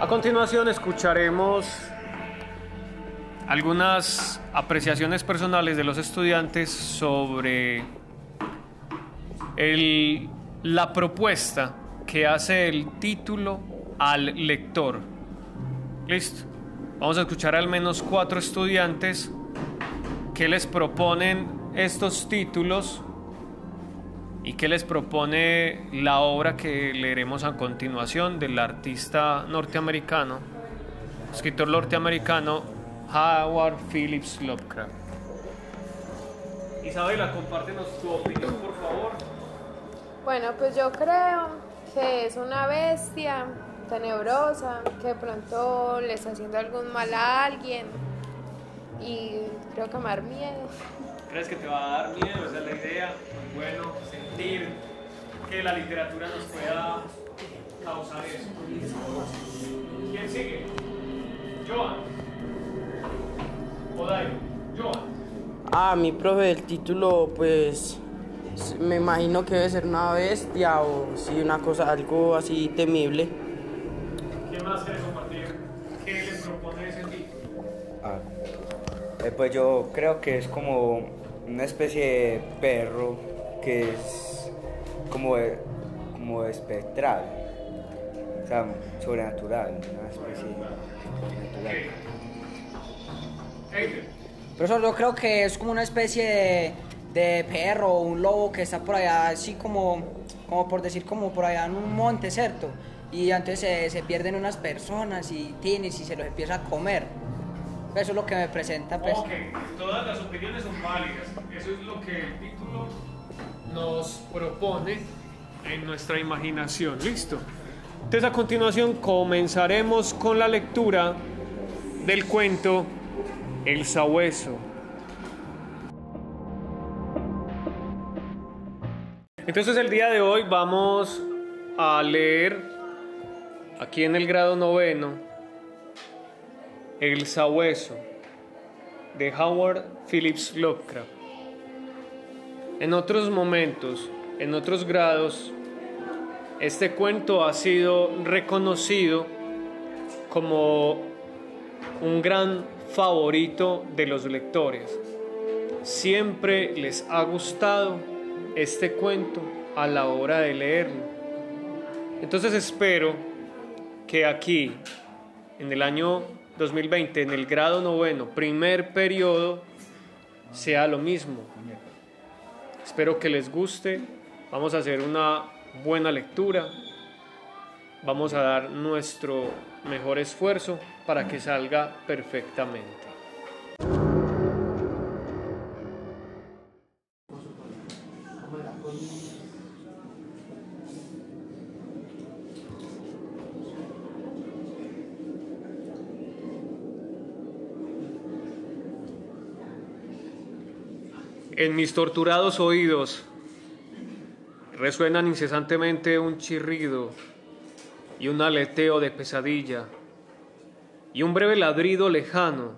A continuación escucharemos algunas apreciaciones personales de los estudiantes sobre la propuesta que hace el título al lector. Listo. Vamos a escuchar al menos cuatro estudiantes que les proponen estos títulos y que les propone la obra que leeremos a continuación del artista norteamericano, escritor norteamericano Howard Phillips Lovecraft. Isabela, compártenos tu opinión, por favor. Bueno, pues yo creo que es una bestia tenebrosa que de pronto le está haciendo algún mal a alguien y creo que me miedo. ¿Crees que te va a dar miedo? Esa es la idea. Bueno, sentir que la literatura nos pueda causar eso. ¿Quién sigue? Joan. Odayo. Joan. Ah, mi profe, el título, pues me imagino que debe ser una bestia o sí, una cosa, algo así temible. ¿Quién más quiere compartir? ¿Qué les propone ese título? Ah, eh, pues yo creo que es como una especie de perro que es como, como espectral, o sea, sobrenatural, una especie natural. Eider. Profesor, yo creo que es como una especie de, de perro o un lobo que está por allá, así como, como por decir, como por allá en un monte, ¿cierto? Y entonces se, se pierden unas personas y tienes y se los empieza a comer. Eso es lo que me presenta, pues. Ok, todas las opiniones son válidas. Eso es lo que el título nos propone en nuestra imaginación. ¿Listo? Entonces a continuación comenzaremos con la lectura del cuento El Sabueso. Entonces el día de hoy vamos a leer aquí en el grado noveno El Sabueso de Howard Phillips Lovecraft. En otros momentos, en otros grados, este cuento ha sido reconocido como un gran favorito de los lectores. Siempre les ha gustado este cuento a la hora de leerlo. Entonces espero que aquí, en el año 2020, en el grado noveno, primer periodo, sea lo mismo. Espero que les guste. Vamos a hacer una buena lectura. Vamos a dar nuestro mejor esfuerzo para que salga perfectamente. En mis torturados oídos resuenan incesantemente un chirrido y un aleteo de pesadilla y un breve ladrido lejano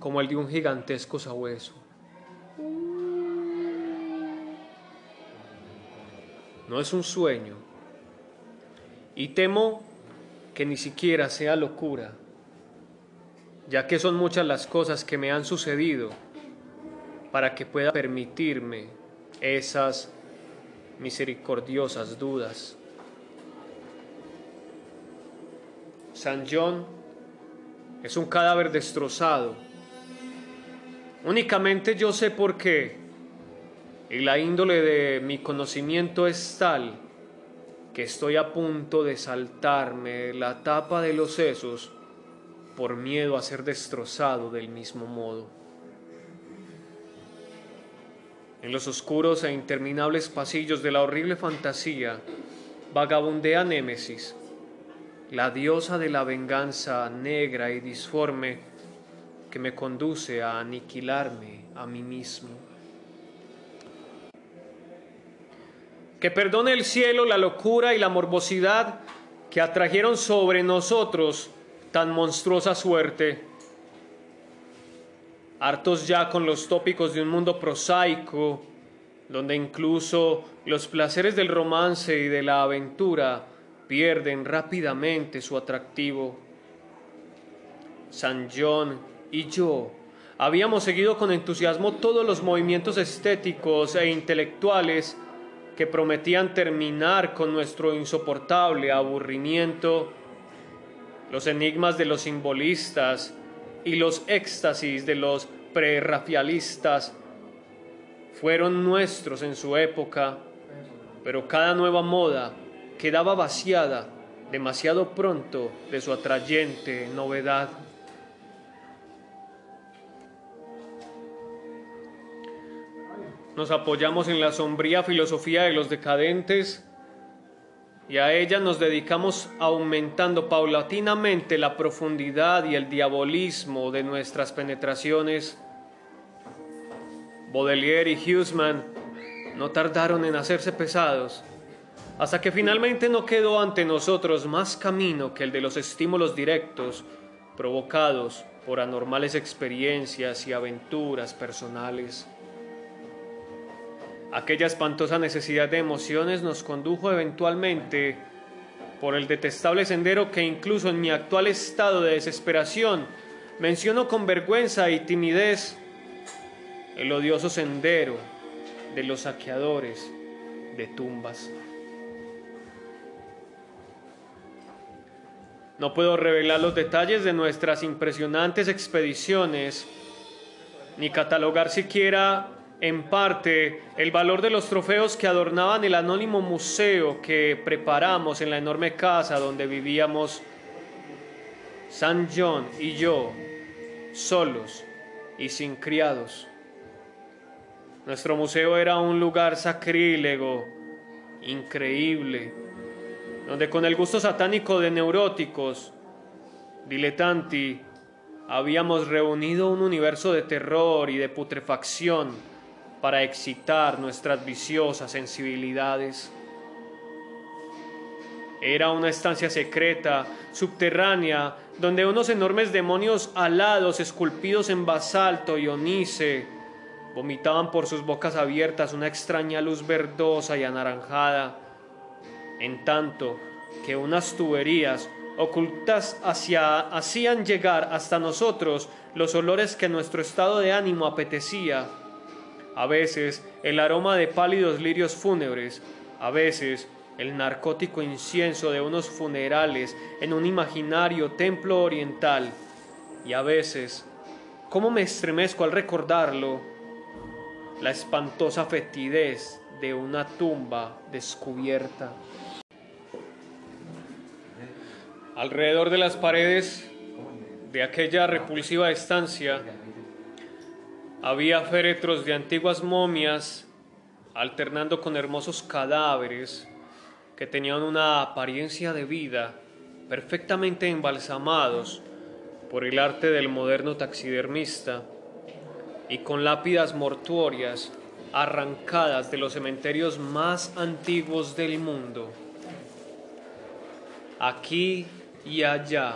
como el de un gigantesco sabueso. No es un sueño y temo que ni siquiera sea locura, ya que son muchas las cosas que me han sucedido para que pueda permitirme esas misericordiosas dudas. San John es un cadáver destrozado. Únicamente yo sé por qué. Y la índole de mi conocimiento es tal que estoy a punto de saltarme la tapa de los sesos por miedo a ser destrozado del mismo modo. En los oscuros e interminables pasillos de la horrible fantasía vagabundea Némesis, la diosa de la venganza negra y disforme que me conduce a aniquilarme a mí mismo. Que perdone el cielo la locura y la morbosidad que atrajeron sobre nosotros tan monstruosa suerte hartos ya con los tópicos de un mundo prosaico, donde incluso los placeres del romance y de la aventura pierden rápidamente su atractivo. San John y yo habíamos seguido con entusiasmo todos los movimientos estéticos e intelectuales que prometían terminar con nuestro insoportable aburrimiento, los enigmas de los simbolistas y los éxtasis de los prerrafialistas fueron nuestros en su época, pero cada nueva moda quedaba vaciada demasiado pronto de su atrayente novedad. Nos apoyamos en la sombría filosofía de los decadentes y a ella nos dedicamos aumentando paulatinamente la profundidad y el diabolismo de nuestras penetraciones. Baudelaire y Huseman no tardaron en hacerse pesados, hasta que finalmente no quedó ante nosotros más camino que el de los estímulos directos provocados por anormales experiencias y aventuras personales. Aquella espantosa necesidad de emociones nos condujo eventualmente por el detestable sendero que incluso en mi actual estado de desesperación menciono con vergüenza y timidez, el odioso sendero de los saqueadores de tumbas. No puedo revelar los detalles de nuestras impresionantes expediciones, ni catalogar siquiera en parte el valor de los trofeos que adornaban el anónimo museo que preparamos en la enorme casa donde vivíamos San John y yo, solos y sin criados. Nuestro museo era un lugar sacrílego, increíble, donde con el gusto satánico de neuróticos, diletanti, habíamos reunido un universo de terror y de putrefacción para excitar nuestras viciosas sensibilidades. Era una estancia secreta, subterránea, donde unos enormes demonios alados, esculpidos en basalto y onice, vomitaban por sus bocas abiertas una extraña luz verdosa y anaranjada, en tanto que unas tuberías ocultas hacia, hacían llegar hasta nosotros los olores que nuestro estado de ánimo apetecía a veces el aroma de pálidos lirios fúnebres, a veces el narcótico incienso de unos funerales en un imaginario templo oriental, y a veces, ¿cómo me estremezco al recordarlo? La espantosa fetidez de una tumba descubierta. Alrededor de las paredes de aquella repulsiva estancia, había féretros de antiguas momias alternando con hermosos cadáveres que tenían una apariencia de vida, perfectamente embalsamados por el arte del moderno taxidermista y con lápidas mortuorias arrancadas de los cementerios más antiguos del mundo. Aquí y allá,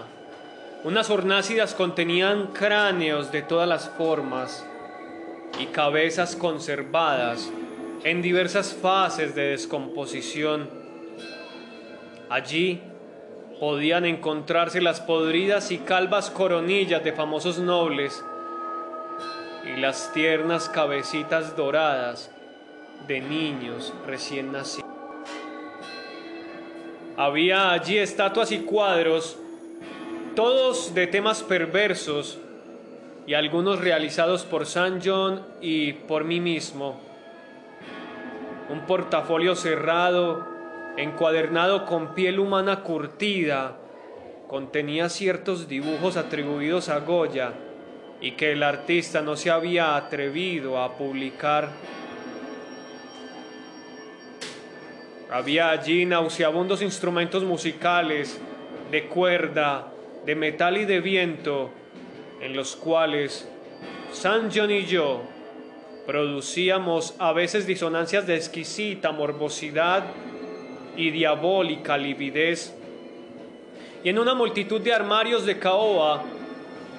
unas hornácidas contenían cráneos de todas las formas, y cabezas conservadas en diversas fases de descomposición. Allí podían encontrarse las podridas y calvas coronillas de famosos nobles y las tiernas cabecitas doradas de niños recién nacidos. Había allí estatuas y cuadros, todos de temas perversos, y algunos realizados por San John y por mí mismo. Un portafolio cerrado, encuadernado con piel humana curtida, contenía ciertos dibujos atribuidos a Goya y que el artista no se había atrevido a publicar. Había allí nauseabundos instrumentos musicales, de cuerda, de metal y de viento, en los cuales San John y yo producíamos a veces disonancias de exquisita morbosidad y diabólica lividez. Y en una multitud de armarios de caoba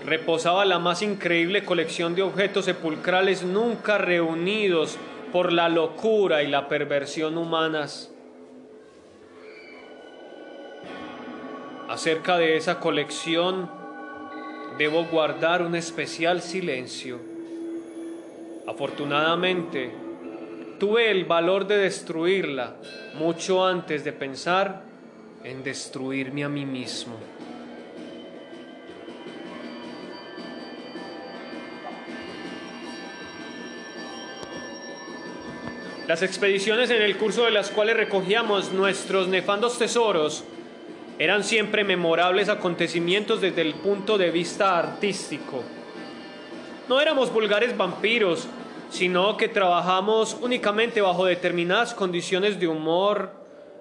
reposaba la más increíble colección de objetos sepulcrales nunca reunidos por la locura y la perversión humanas. Acerca de esa colección debo guardar un especial silencio. Afortunadamente, tuve el valor de destruirla mucho antes de pensar en destruirme a mí mismo. Las expediciones en el curso de las cuales recogíamos nuestros nefandos tesoros eran siempre memorables acontecimientos desde el punto de vista artístico. No éramos vulgares vampiros, sino que trabajamos únicamente bajo determinadas condiciones de humor,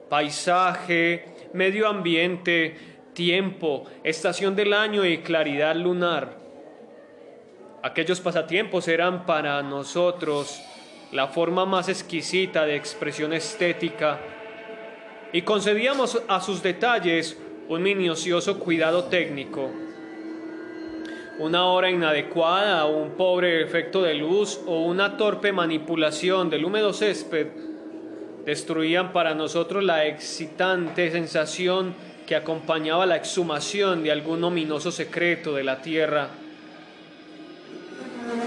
paisaje, medio ambiente, tiempo, estación del año y claridad lunar. Aquellos pasatiempos eran para nosotros la forma más exquisita de expresión estética y concedíamos a sus detalles un minucioso cuidado técnico. Una hora inadecuada, un pobre efecto de luz o una torpe manipulación del húmedo césped destruían para nosotros la excitante sensación que acompañaba la exhumación de algún ominoso secreto de la tierra.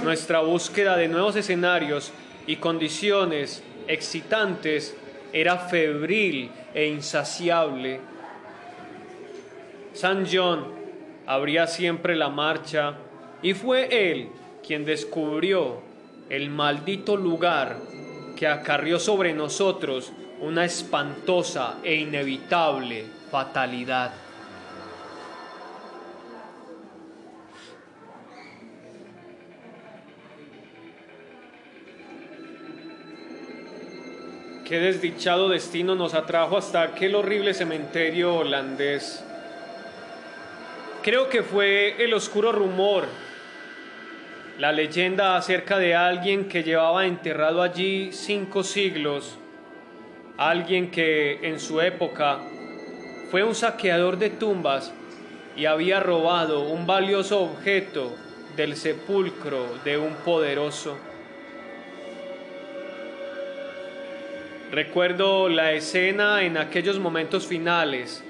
Nuestra búsqueda de nuevos escenarios y condiciones excitantes era febril e insaciable. San John abría siempre la marcha y fue él quien descubrió el maldito lugar que acarrió sobre nosotros una espantosa e inevitable fatalidad. Qué desdichado destino nos atrajo hasta aquel horrible cementerio holandés. Creo que fue el oscuro rumor, la leyenda acerca de alguien que llevaba enterrado allí cinco siglos, alguien que en su época fue un saqueador de tumbas y había robado un valioso objeto del sepulcro de un poderoso. Recuerdo la escena en aquellos momentos finales.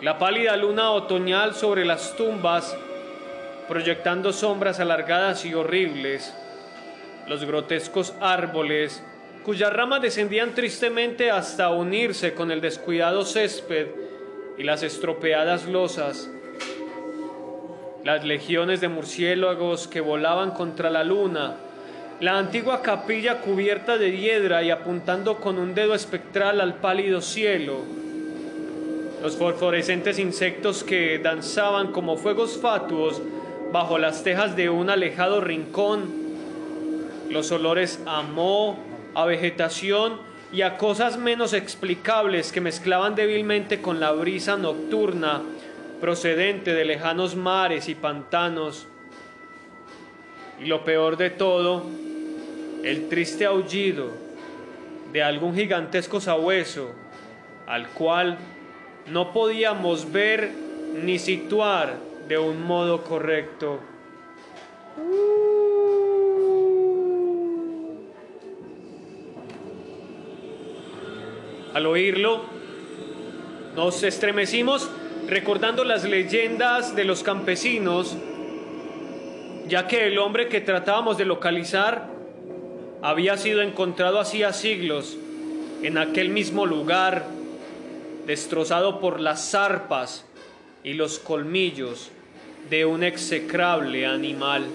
La pálida luna otoñal sobre las tumbas, proyectando sombras alargadas y horribles. Los grotescos árboles, cuyas ramas descendían tristemente hasta unirse con el descuidado césped y las estropeadas losas. Las legiones de murciélagos que volaban contra la luna, la antigua capilla cubierta de hiedra y apuntando con un dedo espectral al pálido cielo, los fosforescentes insectos que danzaban como fuegos fatuos bajo las tejas de un alejado rincón, los olores a moho, a vegetación y a cosas menos explicables que mezclaban débilmente con la brisa nocturna procedente de lejanos mares y pantanos. Y lo peor de todo, el triste aullido de algún gigantesco sabueso al cual no podíamos ver ni situar de un modo correcto. Al oírlo, nos estremecimos recordando las leyendas de los campesinos, ya que el hombre que tratábamos de localizar había sido encontrado hacía siglos en aquel mismo lugar, destrozado por las zarpas y los colmillos de un execrable animal.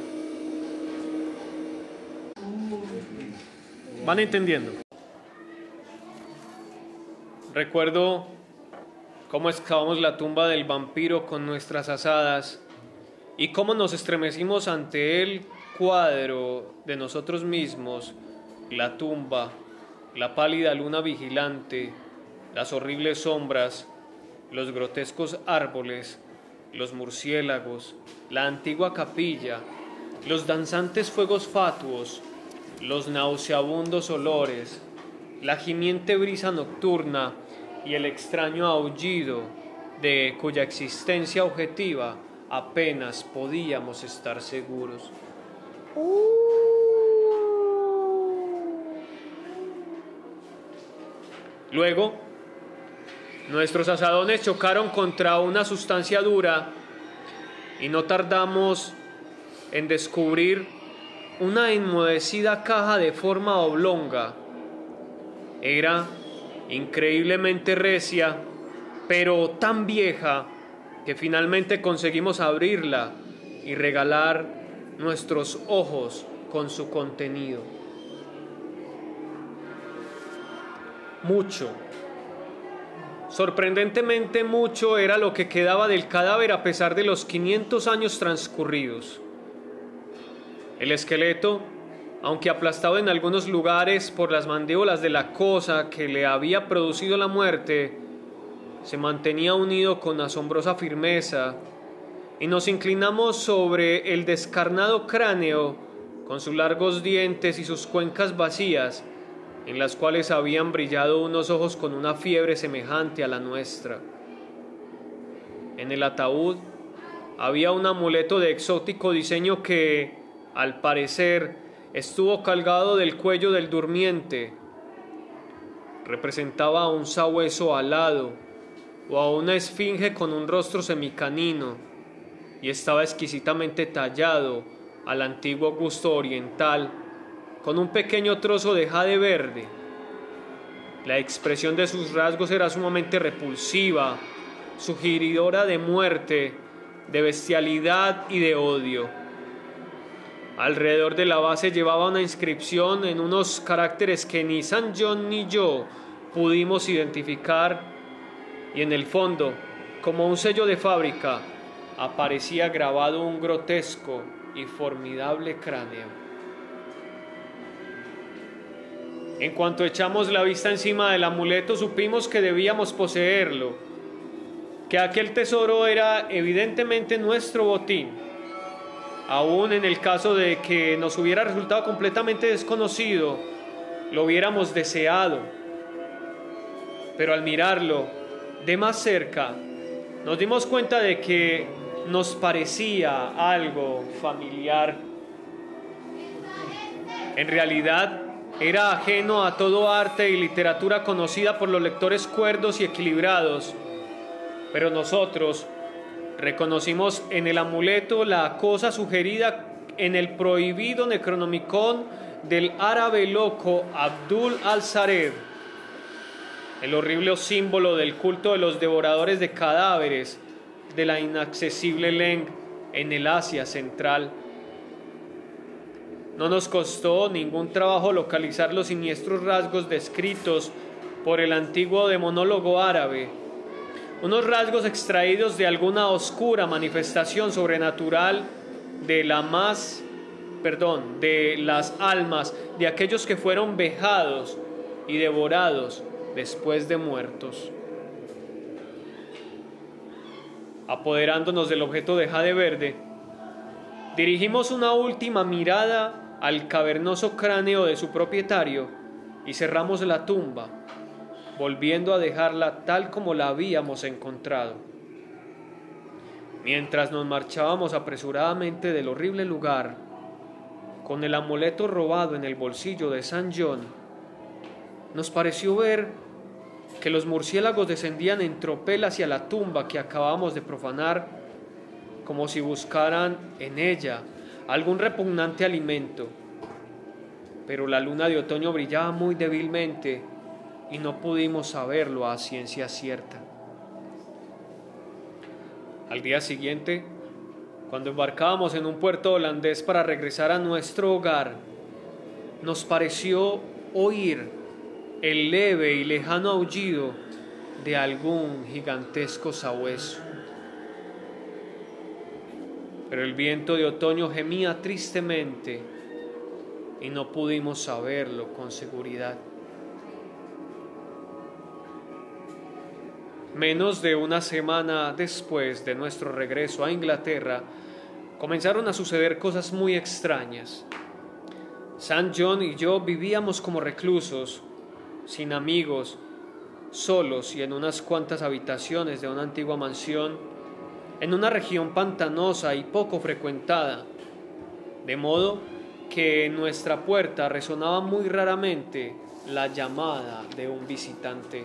¿Van entendiendo? Recuerdo cómo excavamos la tumba del vampiro con nuestras asadas y cómo nos estremecimos ante el cuadro de nosotros mismos, la tumba, la pálida luna vigilante, las horribles sombras, los grotescos árboles, los murciélagos, la antigua capilla, los danzantes fuegos fatuos, los nauseabundos olores, la gimiente brisa nocturna y el extraño aullido de cuya existencia objetiva apenas podíamos estar seguros. Luego, Nuestros asadones chocaron contra una sustancia dura y no tardamos en descubrir una enmudecida caja de forma oblonga. Era increíblemente recia, pero tan vieja que finalmente conseguimos abrirla y regalar nuestros ojos con su contenido. Mucho, sorprendentemente mucho era lo que quedaba del cadáver a pesar de los 500 años transcurridos. El esqueleto, aunque aplastado en algunos lugares por las mandíbulas de la cosa que le había producido la muerte, se mantenía unido con asombrosa firmeza y nos inclinamos sobre el descarnado cráneo con sus largos dientes y sus cuencas vacías, en las cuales habían brillado unos ojos con una fiebre semejante a la nuestra. En el ataúd había un amuleto de exótico diseño que, al parecer, estuvo colgado del cuello del durmiente. Representaba a un sabueso alado o a una esfinge con un rostro semicanino y estaba exquisitamente tallado al antiguo gusto oriental, con un pequeño trozo de jade verde. La expresión de sus rasgos era sumamente repulsiva, sugeridora de muerte, de bestialidad y de odio. Alrededor de la base llevaba una inscripción en unos caracteres que ni San John ni yo pudimos identificar y en el fondo, como un sello de fábrica, aparecía grabado un grotesco y formidable cráneo. En cuanto echamos la vista encima del amuleto, supimos que debíamos poseerlo, que aquel tesoro era evidentemente nuestro botín, aun en el caso de que nos hubiera resultado completamente desconocido, lo hubiéramos deseado. Pero al mirarlo de más cerca, nos dimos cuenta de que nos parecía algo familiar. En realidad era ajeno a todo arte y literatura conocida por los lectores cuerdos y equilibrados, pero nosotros reconocimos en el amuleto la cosa sugerida en el prohibido Necronomicon del árabe loco Abdul al-Sared, el horrible símbolo del culto de los devoradores de cadáveres, de la inaccesible Leng en el Asia Central. No nos costó ningún trabajo localizar los siniestros rasgos descritos por el antiguo demonólogo árabe, unos rasgos extraídos de alguna oscura manifestación sobrenatural de la más, perdón, de las almas de aquellos que fueron vejados y devorados después de muertos apoderándonos del objeto de jade verde, dirigimos una última mirada al cavernoso cráneo de su propietario y cerramos la tumba, volviendo a dejarla tal como la habíamos encontrado. Mientras nos marchábamos apresuradamente del horrible lugar, con el amuleto robado en el bolsillo de San John, nos pareció ver que los murciélagos descendían en tropel hacia la tumba que acabamos de profanar, como si buscaran en ella algún repugnante alimento. Pero la luna de otoño brillaba muy débilmente y no pudimos saberlo a ciencia cierta. Al día siguiente, cuando embarcábamos en un puerto holandés para regresar a nuestro hogar, nos pareció oír el leve y lejano aullido de algún gigantesco sabueso. Pero el viento de otoño gemía tristemente y no pudimos saberlo con seguridad. Menos de una semana después de nuestro regreso a Inglaterra, comenzaron a suceder cosas muy extrañas. San John y yo vivíamos como reclusos sin amigos, solos y en unas cuantas habitaciones de una antigua mansión, en una región pantanosa y poco frecuentada, de modo que en nuestra puerta resonaba muy raramente la llamada de un visitante.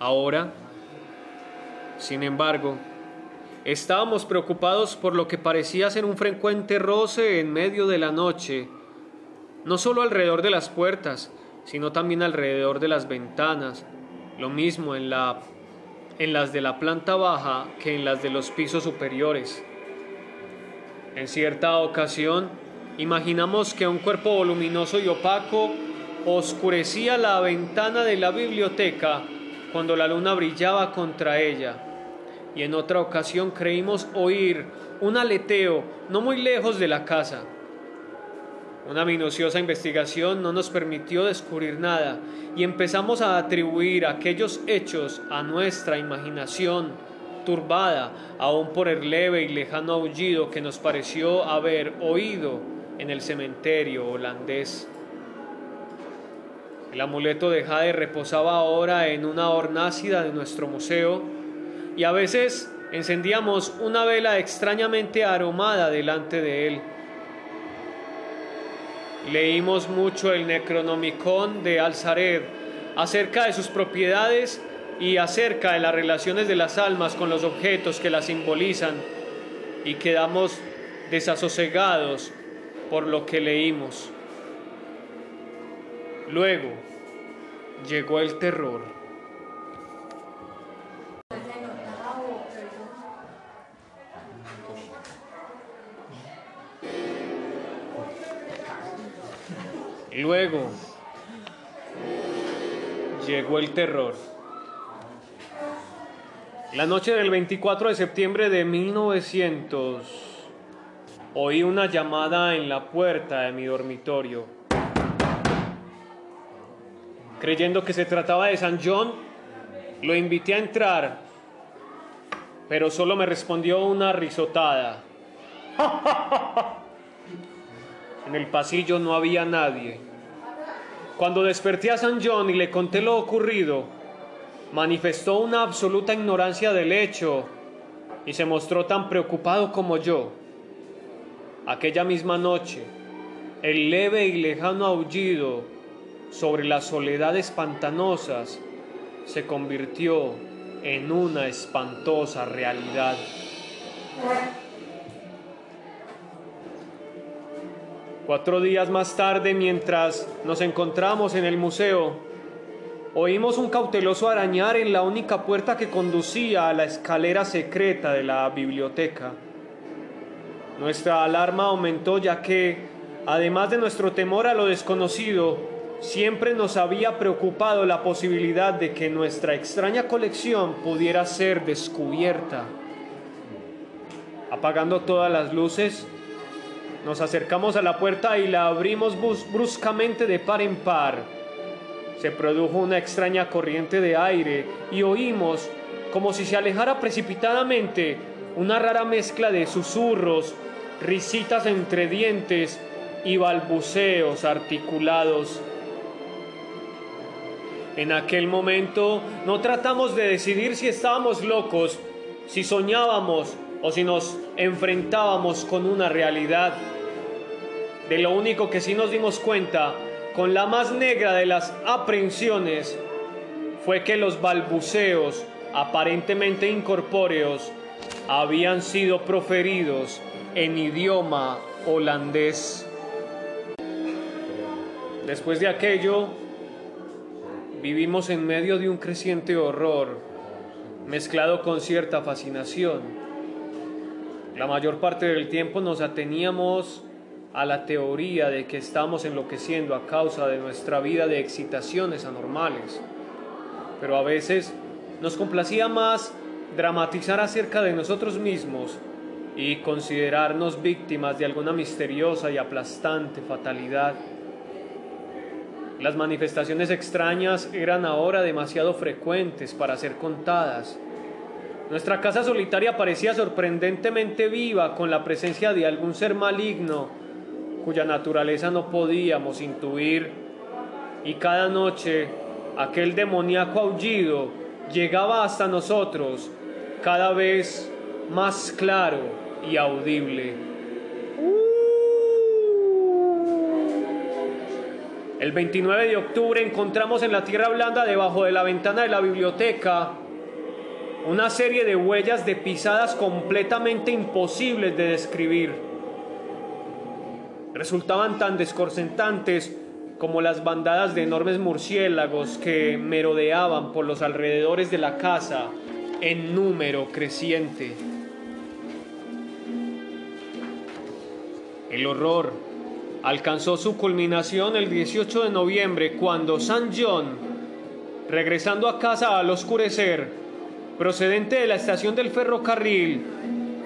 Ahora, sin embargo, estábamos preocupados por lo que parecía ser un frecuente roce en medio de la noche, no solo alrededor de las puertas, sino también alrededor de las ventanas, lo mismo en, en las de la planta baja que en las de los pisos superiores. En cierta ocasión, imaginamos que un cuerpo voluminoso y opaco oscurecía la ventana de la biblioteca cuando la luna brillaba contra ella. Y en otra ocasión creímos oír un aleteo no muy lejos de la casa. Una minuciosa investigación no nos permitió descubrir nada y empezamos a atribuir aquellos hechos a nuestra imaginación turbada aún por el leve y lejano aullido que nos pareció haber oído en el cementerio holandés. El amuleto de Jade reposaba ahora en una hornácida de nuestro museo y a veces encendíamos una vela extrañamente aromada delante de él. Leímos mucho el Necronomicon de Alzared acerca de sus propiedades y acerca de las relaciones de las almas con los objetos que las simbolizan y quedamos desasosegados por lo que leímos. Luego llegó el terror. Luego llegó el terror. La noche del 24 de septiembre de 1900 oí una llamada en la puerta de mi dormitorio. Creyendo que se trataba de San John, lo invité a entrar, pero solo me respondió una risotada. En el pasillo no había nadie. Cuando desperté a San John y le conté lo ocurrido, manifestó una absoluta ignorancia del hecho y se mostró tan preocupado como yo. Aquella misma noche, el leve y lejano aullido sobre las soledades pantanosas se convirtió en una espantosa realidad. Cuatro días más tarde, mientras nos encontramos en el museo, Oímos un cauteloso arañar en la única puerta que conducía a la escalera secreta de la biblioteca. Nuestra alarma aumentó ya que, además de nuestro temor a lo desconocido, siempre nos había preocupado la posibilidad de que nuestra extraña colección pudiera ser descubierta. Apagando todas las luces, nos acercamos a la puerta y la abrimos bruscamente de par en par se produjo una extraña corriente de aire y oímos, como si se alejara precipitadamente, una rara mezcla de susurros, risitas entre dientes y balbuceos articulados. En aquel momento no tratamos de decidir si estábamos locos, si soñábamos o si nos enfrentábamos con una realidad. De lo único que sí nos dimos cuenta con la más negra de las aprensiones fue que los balbuceos aparentemente incorpóreos habían sido proferidos en idioma holandés. Después de aquello, vivimos en medio de un creciente horror, mezclado con cierta fascinación. La mayor parte del tiempo nos ateníamos a la teoría de que estamos enloqueciendo a causa de nuestra vida de excitaciones anormales. Pero a veces nos complacía más dramatizar acerca de nosotros mismos y considerarnos víctimas de alguna misteriosa y aplastante fatalidad. Las manifestaciones extrañas eran ahora demasiado frecuentes para ser contadas. Nuestra casa solitaria parecía sorprendentemente viva con la presencia de algún ser maligno cuya naturaleza no podíamos intuir, y cada noche aquel demoníaco aullido llegaba hasta nosotros cada vez más claro y audible. El 29 de octubre encontramos en la tierra blanda, debajo de la ventana de la biblioteca, una serie de huellas de pisadas completamente imposibles de describir. Resultaban tan descorcentantes como las bandadas de enormes murciélagos que merodeaban por los alrededores de la casa en número creciente. El horror alcanzó su culminación el 18 de noviembre cuando San John, regresando a casa al oscurecer, procedente de la estación del ferrocarril,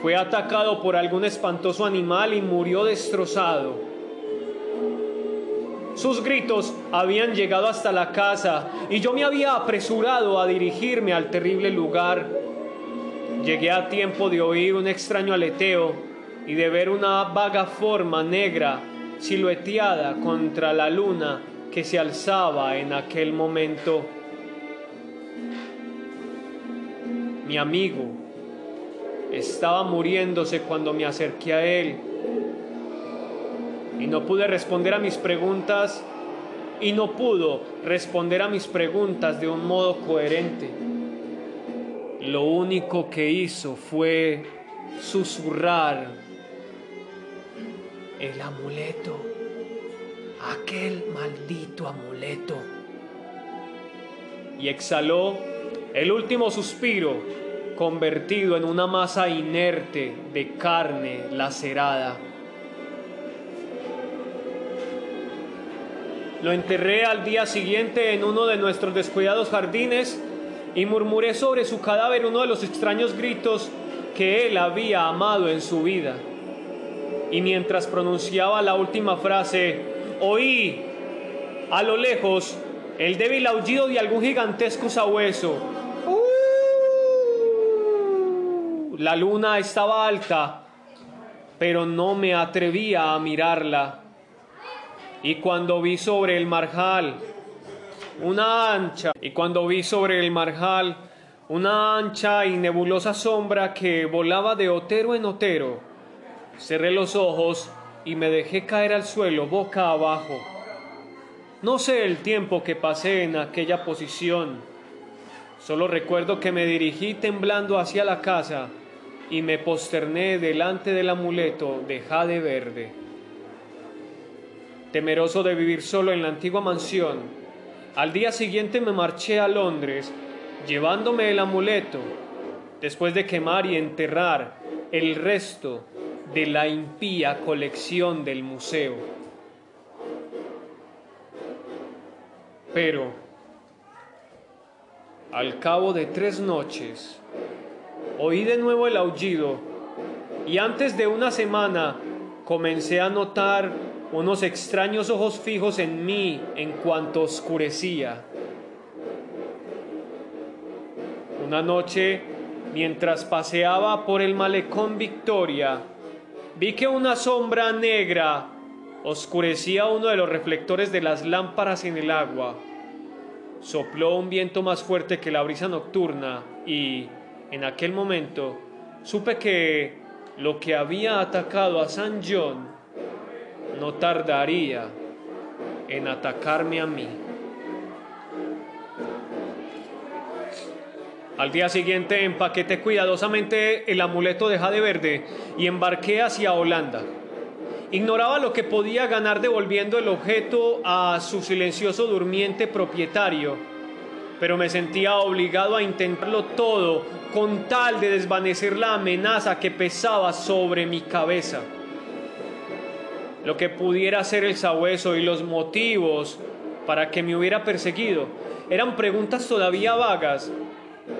fue atacado por algún espantoso animal y murió destrozado. Sus gritos habían llegado hasta la casa y yo me había apresurado a dirigirme al terrible lugar. Llegué a tiempo de oír un extraño aleteo y de ver una vaga forma negra silueteada contra la luna que se alzaba en aquel momento. Mi amigo estaba muriéndose cuando me acerqué a él y no pude responder a mis preguntas y no pudo responder a mis preguntas de un modo coherente. Lo único que hizo fue susurrar el amuleto, aquel maldito amuleto. Y exhaló el último suspiro convertido en una masa inerte de carne lacerada. Lo enterré al día siguiente en uno de nuestros descuidados jardines y murmuré sobre su cadáver uno de los extraños gritos que él había amado en su vida. Y mientras pronunciaba la última frase, oí a lo lejos el débil aullido de algún gigantesco sabueso. La luna estaba alta, pero no me atrevía a mirarla. Y cuando vi sobre el marjal una ancha, y cuando vi sobre el marjal una ancha y nebulosa sombra que volaba de otero en otero, cerré los ojos y me dejé caer al suelo boca abajo. No sé el tiempo que pasé en aquella posición, solo recuerdo que me dirigí temblando hacia la casa y me posterné delante del amuleto de jade verde. Temeroso de vivir solo en la antigua mansión, al día siguiente me marché a Londres llevándome el amuleto, después de quemar y enterrar el resto de la impía colección del museo. Pero, al cabo de tres noches, oí de nuevo el aullido y antes de una semana comencé a notar unos extraños ojos fijos en mí en cuanto oscurecía. Una noche, mientras paseaba por el malecón Victoria, vi que una sombra negra oscurecía uno de los reflectores de las lámparas en el agua. Sopló un viento más fuerte que la brisa nocturna y, en aquel momento, supe que lo que había atacado a San John no tardaría en atacarme a mí. Al día siguiente empaqueté cuidadosamente el amuleto de jade verde y embarqué hacia Holanda. Ignoraba lo que podía ganar devolviendo el objeto a su silencioso durmiente propietario, pero me sentía obligado a intentarlo todo con tal de desvanecer la amenaza que pesaba sobre mi cabeza lo que pudiera ser el sabueso y los motivos para que me hubiera perseguido. Eran preguntas todavía vagas,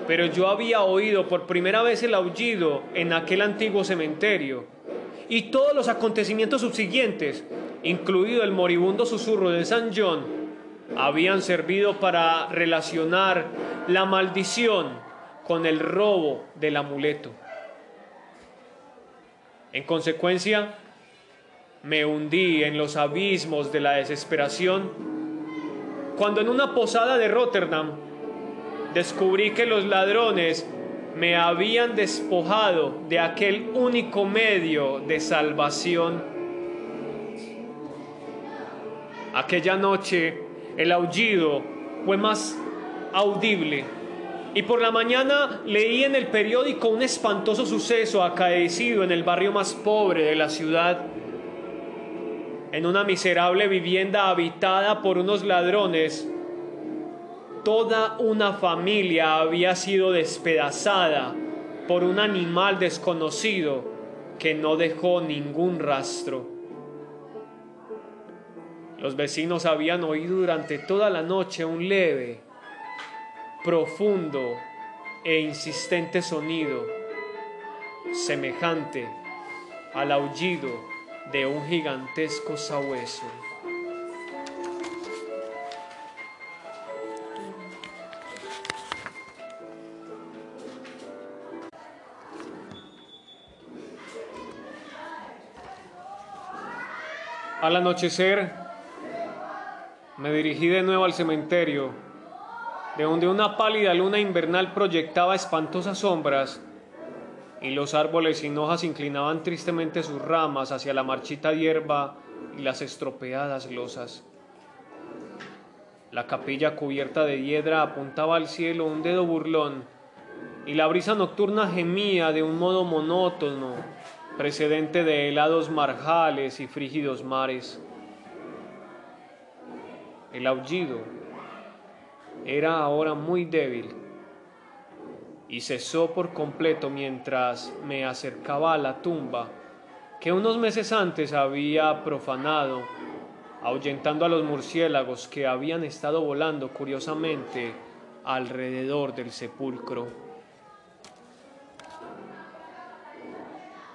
pero yo había oído por primera vez el aullido en aquel antiguo cementerio. Y todos los acontecimientos subsiguientes, incluido el moribundo susurro de San John, habían servido para relacionar la maldición con el robo del amuleto. En consecuencia, me hundí en los abismos de la desesperación cuando en una posada de Rotterdam descubrí que los ladrones me habían despojado de aquel único medio de salvación. Aquella noche el aullido fue más audible y por la mañana leí en el periódico un espantoso suceso acaecido en el barrio más pobre de la ciudad. En una miserable vivienda habitada por unos ladrones, toda una familia había sido despedazada por un animal desconocido que no dejó ningún rastro. Los vecinos habían oído durante toda la noche un leve, profundo e insistente sonido, semejante al aullido de un gigantesco sabueso. Al anochecer, me dirigí de nuevo al cementerio, de donde una pálida luna invernal proyectaba espantosas sombras y los árboles sin hojas inclinaban tristemente sus ramas hacia la marchita hierba y las estropeadas losas. La capilla cubierta de hiedra apuntaba al cielo un dedo burlón y la brisa nocturna gemía de un modo monótono precedente de helados marjales y frígidos mares. El aullido era ahora muy débil y cesó por completo mientras me acercaba a la tumba que unos meses antes había profanado, ahuyentando a los murciélagos que habían estado volando curiosamente alrededor del sepulcro.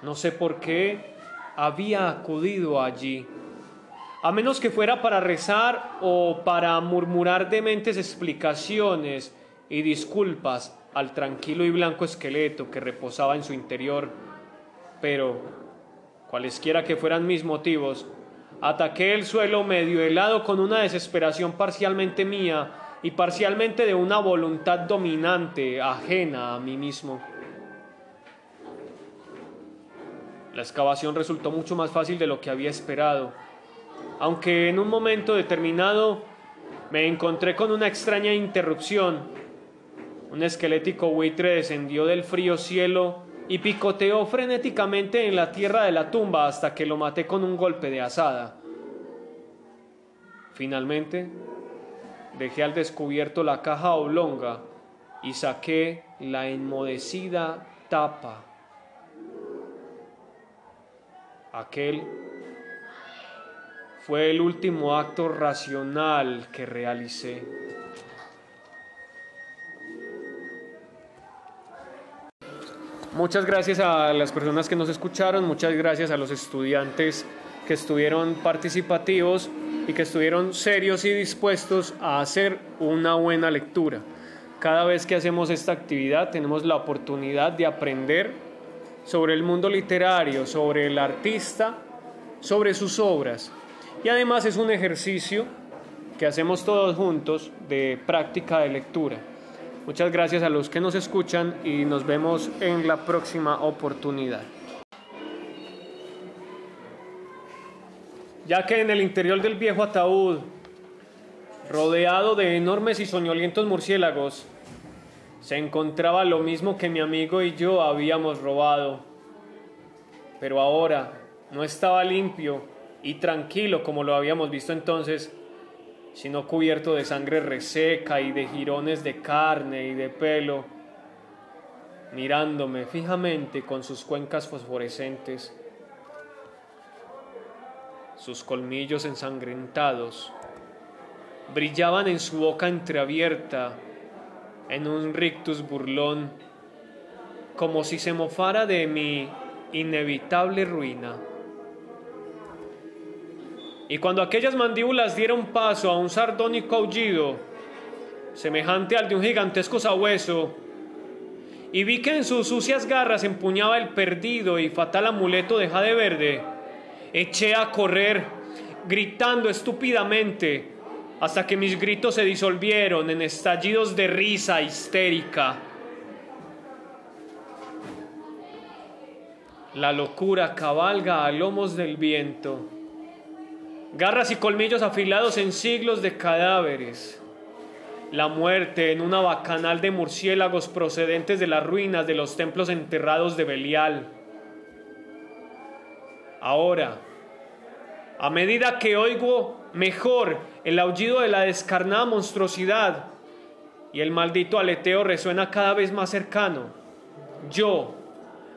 No sé por qué había acudido allí, a menos que fuera para rezar o para murmurar dementes explicaciones y disculpas al tranquilo y blanco esqueleto que reposaba en su interior. Pero, cualesquiera que fueran mis motivos, ataqué el suelo medio helado con una desesperación parcialmente mía y parcialmente de una voluntad dominante, ajena a mí mismo. La excavación resultó mucho más fácil de lo que había esperado, aunque en un momento determinado me encontré con una extraña interrupción. Un esquelético buitre descendió del frío cielo y picoteó frenéticamente en la tierra de la tumba hasta que lo maté con un golpe de asada. Finalmente, dejé al descubierto la caja oblonga y saqué la enmodecida tapa Aquel fue el último acto racional que realicé. Muchas gracias a las personas que nos escucharon, muchas gracias a los estudiantes que estuvieron participativos y que estuvieron serios y dispuestos a hacer una buena lectura. Cada vez que hacemos esta actividad tenemos la oportunidad de aprender sobre el mundo literario, sobre el artista, sobre sus obras. Y además es un ejercicio que hacemos todos juntos de práctica de lectura. Muchas gracias a los que nos escuchan y nos vemos en la próxima oportunidad. Ya que en el interior del viejo ataúd, rodeado de enormes y soñolientos murciélagos, se encontraba lo mismo que mi amigo y yo habíamos robado. Pero ahora no estaba limpio y tranquilo como lo habíamos visto entonces, sino cubierto de sangre reseca y de jirones de carne y de pelo, mirándome fijamente con sus cuencas fosforescentes, sus colmillos ensangrentados, brillaban en su boca entreabierta en un rictus burlón, como si se mofara de mi inevitable ruina. Y cuando aquellas mandíbulas dieron paso a un sardónico aullido, semejante al de un gigantesco sabueso, y vi que en sus sucias garras empuñaba el perdido y fatal amuleto de jade verde, eché a correr, gritando estúpidamente, hasta que mis gritos se disolvieron en estallidos de risa histérica. La locura cabalga a lomos del viento. Garras y colmillos afilados en siglos de cadáveres, la muerte en una bacanal de murciélagos procedentes de las ruinas de los templos enterrados de Belial. Ahora, a medida que oigo mejor el aullido de la descarnada monstruosidad y el maldito aleteo resuena cada vez más cercano, yo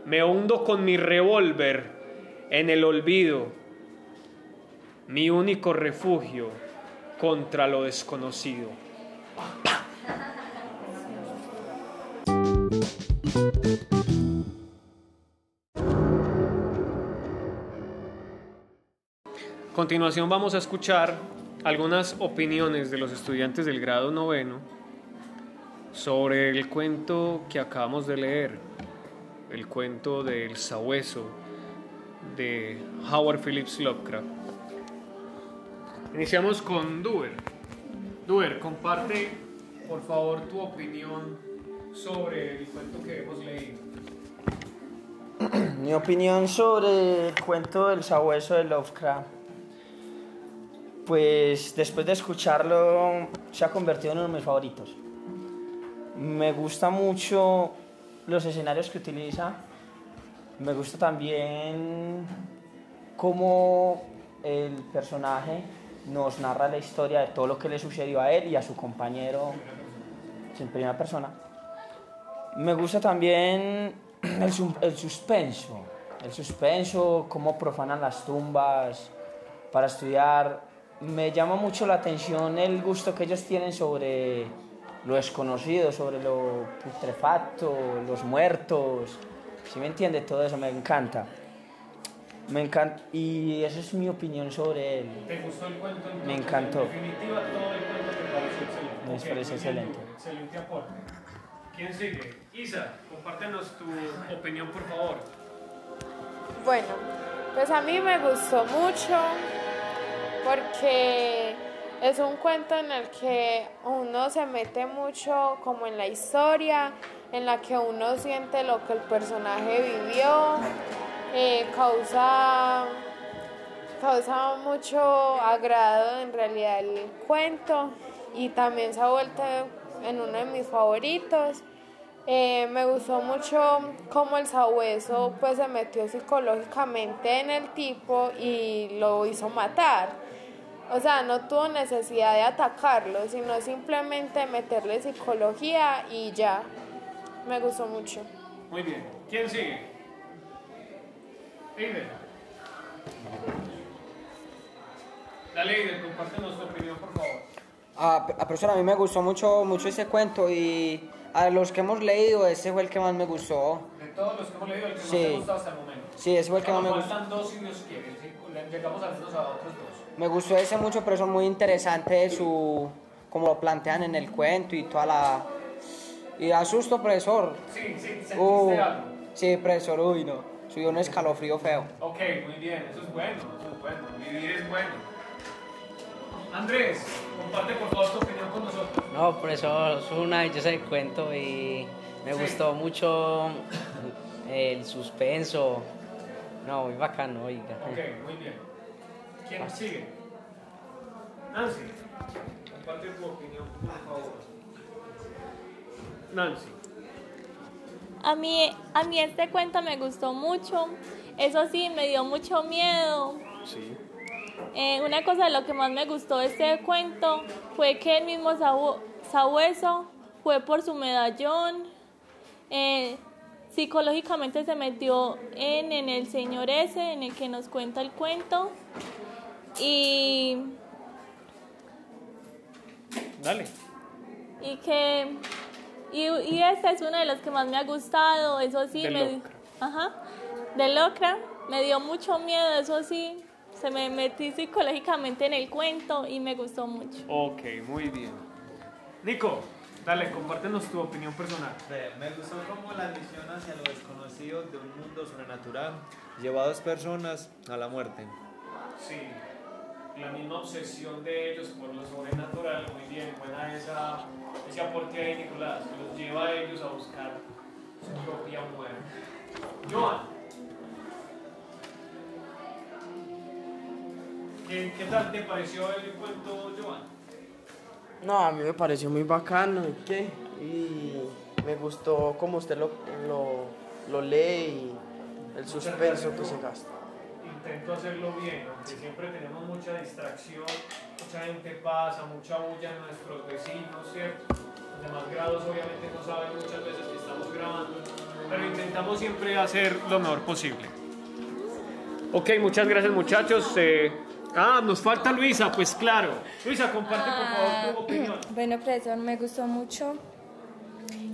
me hundo con mi revólver en el olvido, mi único refugio contra lo desconocido. A continuación vamos a escuchar algunas opiniones de los estudiantes del grado noveno sobre el cuento que acabamos de leer, el cuento del sabueso de Howard Phillips Lovecraft. Iniciamos con Duer. Duer, comparte por favor tu opinión sobre el cuento que hemos leído. Mi opinión sobre el cuento del sabueso de Lovecraft. Pues después de escucharlo se ha convertido en uno de mis favoritos. Me gusta mucho los escenarios que utiliza. Me gusta también cómo el personaje nos narra la historia de todo lo que le sucedió a él y a su compañero en primera persona. Me gusta también el, el suspenso, el suspenso, cómo profanan las tumbas para estudiar. Me llama mucho la atención el gusto que ellos tienen sobre lo desconocido, sobre lo putrefacto, los muertos. Si me entiende todo eso, me encanta. Me encanta y esa es mi opinión sobre él. ¿Te gustó el cuento? entonces? Me encantó. En definitiva, todo el cuento te pareció excelente. Me bien, excelente. Excelente aporte. ¿Quién sigue? Isa, compártenos tu opinión, por favor. Bueno, pues a mí me gustó mucho porque es un cuento en el que uno se mete mucho como en la historia, en la que uno siente lo que el personaje vivió, causa, causa mucho agrado en realidad el cuento y también se ha vuelto en uno de mis favoritos. Eh, me gustó mucho cómo el sabueso pues se metió psicológicamente en el tipo y lo hizo matar. O sea, no tuvo necesidad de atacarlo, sino simplemente meterle psicología y ya. Me gustó mucho. Muy bien. ¿Quién sigue? Eider. Dale, Eider, compártenos tu opinión, por favor. A, a profesor, a mí me gustó mucho, mucho ese cuento y a los que hemos leído, ese fue el que más me gustó. De todos los que hemos leído, el que más Sí. ha gustado hasta el momento. Sí, ese fue el que más me gustó. faltan dos si Dios quiere. Llegamos al menos a otros dos. Me gustó ese mucho, pero son muy interesante su como lo plantean en el cuento y toda la y da susto, profesor. Sí, sí, ¿sentiste Uh, algo? sí, profesor, uy, no. Subió un escalofrío feo. Ok, muy bien, eso es bueno, eso es bueno. Vivir es bueno. Andrés, comparte por favor tu opinión con nosotros. No, profesor, es un maravilloso el cuento y me Sí. gustó mucho el suspenso. No, muy bacano, oiga. Ok, muy bien. ¿Quién sigue? Nancy, comparte tu opinión, por favor. Nancy. A mí, a mí este cuento me gustó mucho. Eso sí, me dio mucho miedo. Sí. Eh, una cosa de lo que más me gustó de este cuento fue que el mismo sabu- sabueso fue por su medallón. eh, psicológicamente se metió en, en el señor ese, en el que nos cuenta el cuento. Y, Dale. y que y, y este es uno de los que más me ha gustado eso sí De me Locra. ajá de Locra me dio mucho miedo eso sí se me metí psicológicamente en el cuento y me gustó mucho Ok, muy bien. Nico, dale, compártenos tu opinión personal. Eh, Me gustó como la misión hacia lo desconocido de un mundo sobrenatural llevó a dos personas a la muerte. Sí, la misma obsesión de ellos por lo sobrenatural, muy bien, buena esa, ese aporte ahí, Nicolás, que los lleva a ellos a buscar su propia muerte. Joan, ¿Qué, qué tal te pareció el cuento, Joan? No, a mí me pareció muy bacano ¿y qué? y me gustó cómo usted lo, lo, lo lee y el suspenso que se gasta. Intento hacerlo bien, aunque siempre tenemos mucha distracción, mucha gente pasa, mucha bulla en nuestros vecinos, ¿cierto? Los demás grados obviamente no saben muchas veces que estamos grabando, pero intentamos siempre hacer lo mejor posible. Ok, muchas gracias muchachos. Eh, ah, nos falta Luisa, pues claro. Luisa, comparte por favor tu opinión. Bueno, profesor, me gustó mucho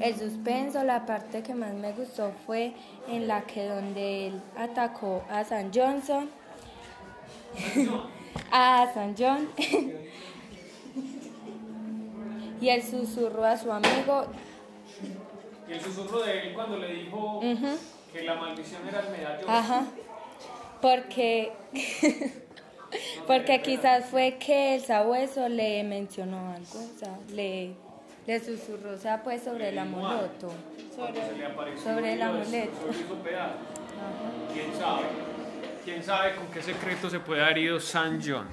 el suspenso. La parte que más me gustó fue en la que donde él atacó a San Johnson. a San John. y el susurro a su amigo. Y el susurro de él cuando le dijo que la maldición era el medallón. Ajá. Porque. Porque quizás fue que el sabueso le mencionó algo, o sea, le, le susurró, o sea, pues sobre el amuleto. Apareció sobre el amuleto. ¿Quién sabe? ¿Quién sabe con qué secreto se puede haber ido San John?